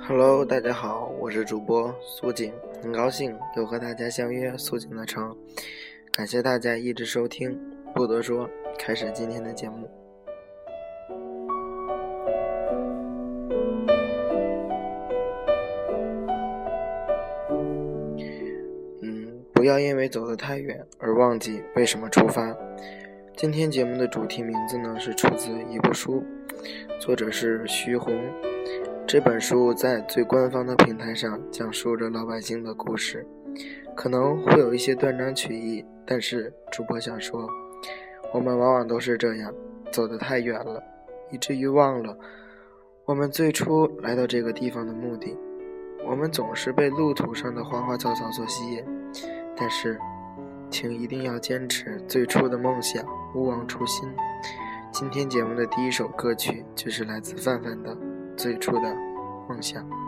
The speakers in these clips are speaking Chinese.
Hello，大家好，我是主播苏景，很高兴又和大家相约苏景的城，感谢大家一直收听。不多说，开始今天的节目。嗯，不要因为走得太远而忘记为什么出发。今天节目的主题名字呢是出自一部书，作者是徐红。这本书在最官方的平台上讲述着老百姓的故事，可能会有一些断章取义，但是主播想说，我们往往都是这样，走得太远了，以至于忘了我们最初来到这个地方的目的。我们总是被路途上的花花草草所吸引，但是，请一定要坚持最初的梦想，勿忘初心。今天节目的第一首歌曲就是来自范范的。最初的梦想。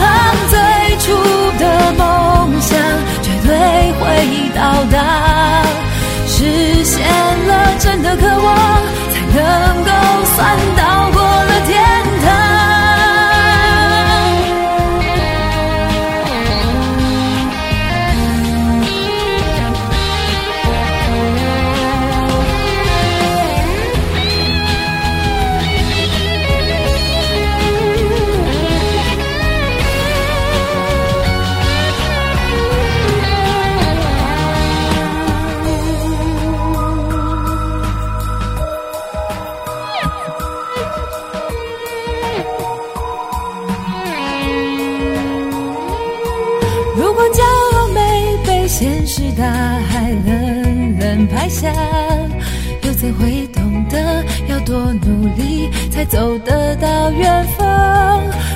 到达，实现了真的渴望，才能够算到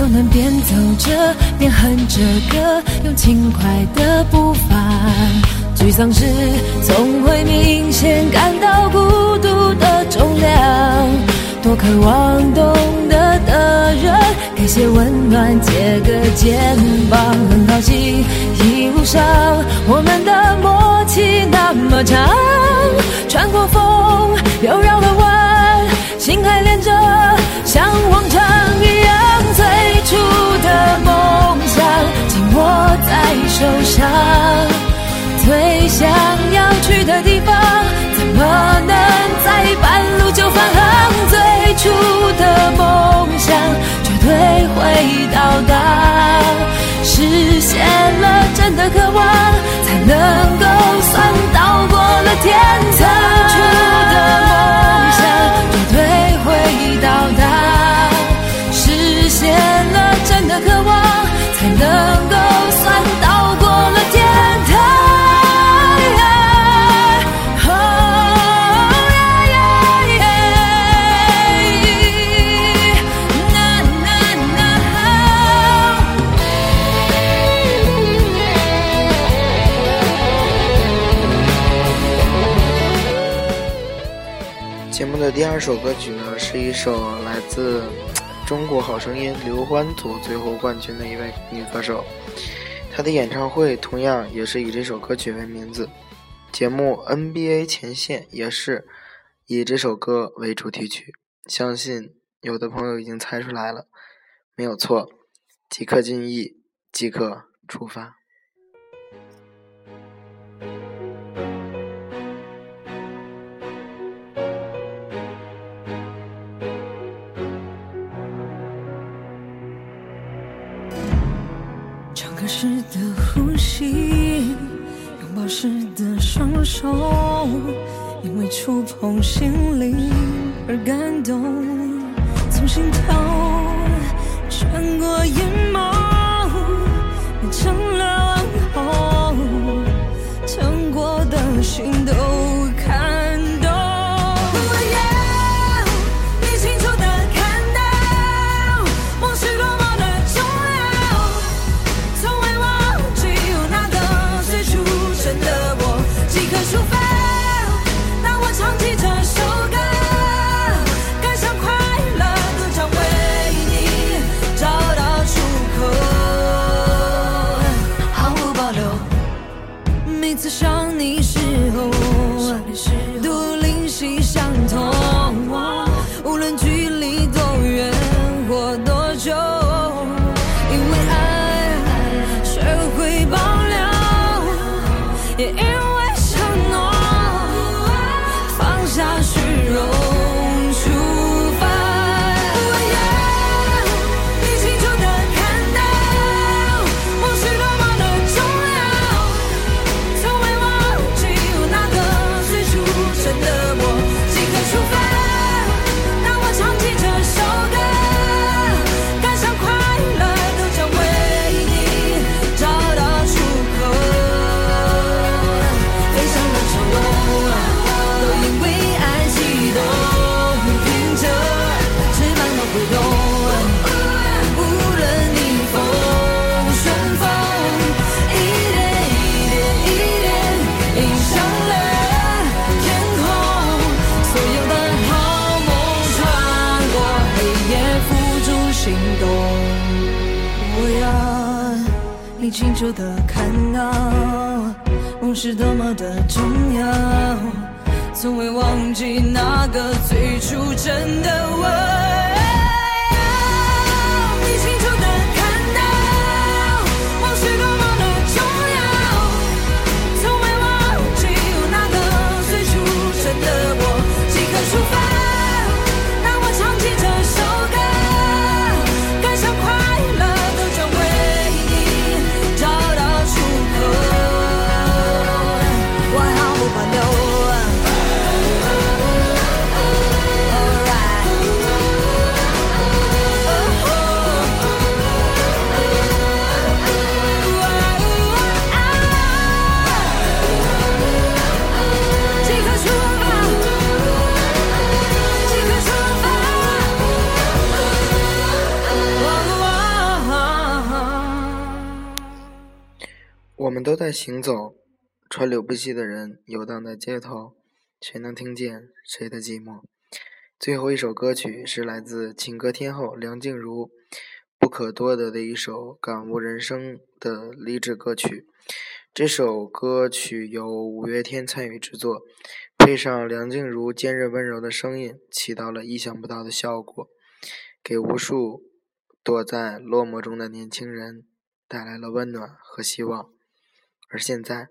又能边走着边哼着歌，用轻快的步伐。沮丧时总会明显感到孤独的重量，多渴望懂得的人。给些温暖，借个肩膀，很高兴一路上我们的默契那么长。穿过风，又绕了上最想要去的地方怎么能在半路就返航？最初的梦想绝对会到达实现了真的渴望才能的第二首歌曲呢，是一首来自《中国好声音》刘欢组最后冠军的一位女歌手，她的演唱会同样也是以这首歌曲为名字。节目 NBA 前线也是以这首歌为主题曲，相信有的朋友已经猜出来了，没有错，即刻进意，即刻出发。时的呼吸。拥抱时的双手，因为触碰心灵 something 你清楚的看到，梦是多么的重要，从未忘记那个最初真的我。都在行走，川流不息的人游荡在街头，谁能听见谁的寂寞？最后一首歌曲是来自情歌天后梁静茹不可多得的一首感悟人生的励志歌曲。这首歌曲由五月天参与制作，配上梁静茹坚韧温柔的声音，起到了意想不到的效果，给无数躲在落寞中的年轻人带来了温暖和希望。而现在，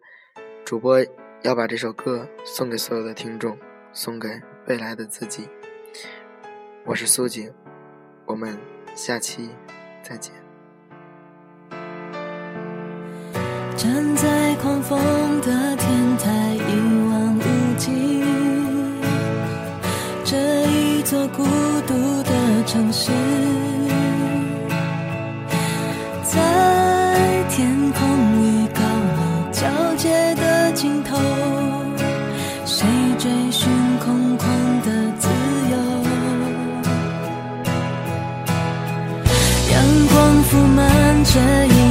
主播要把这首歌送给所有的听众，送给未来的自己。我是苏景，我们下期再见。站在狂风的天台，一望无际，这一座孤独的城市。这一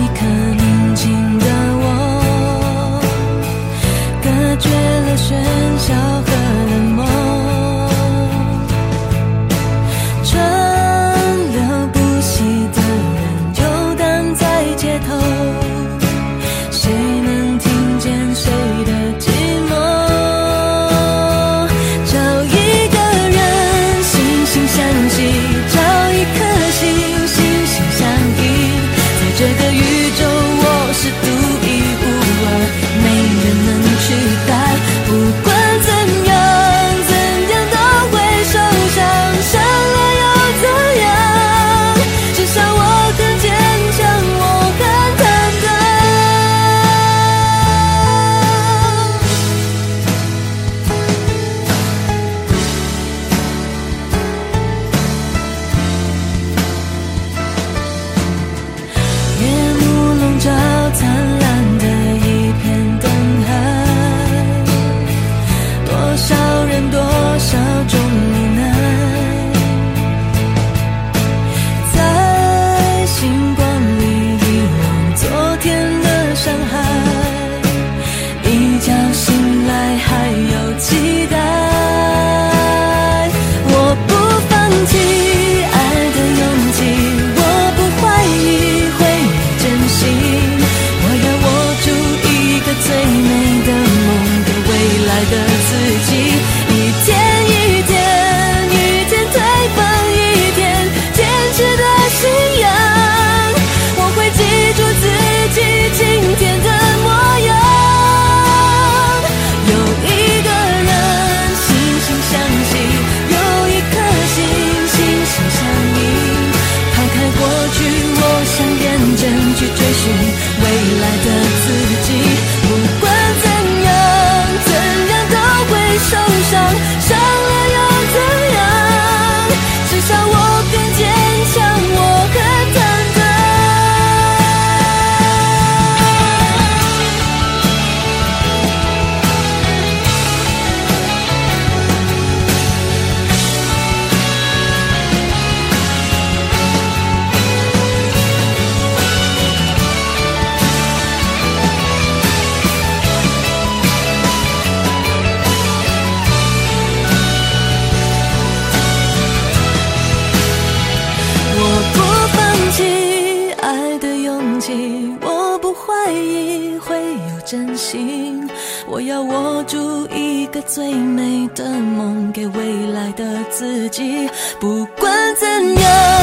握住一个最美的梦，给未来的自己。不管怎样。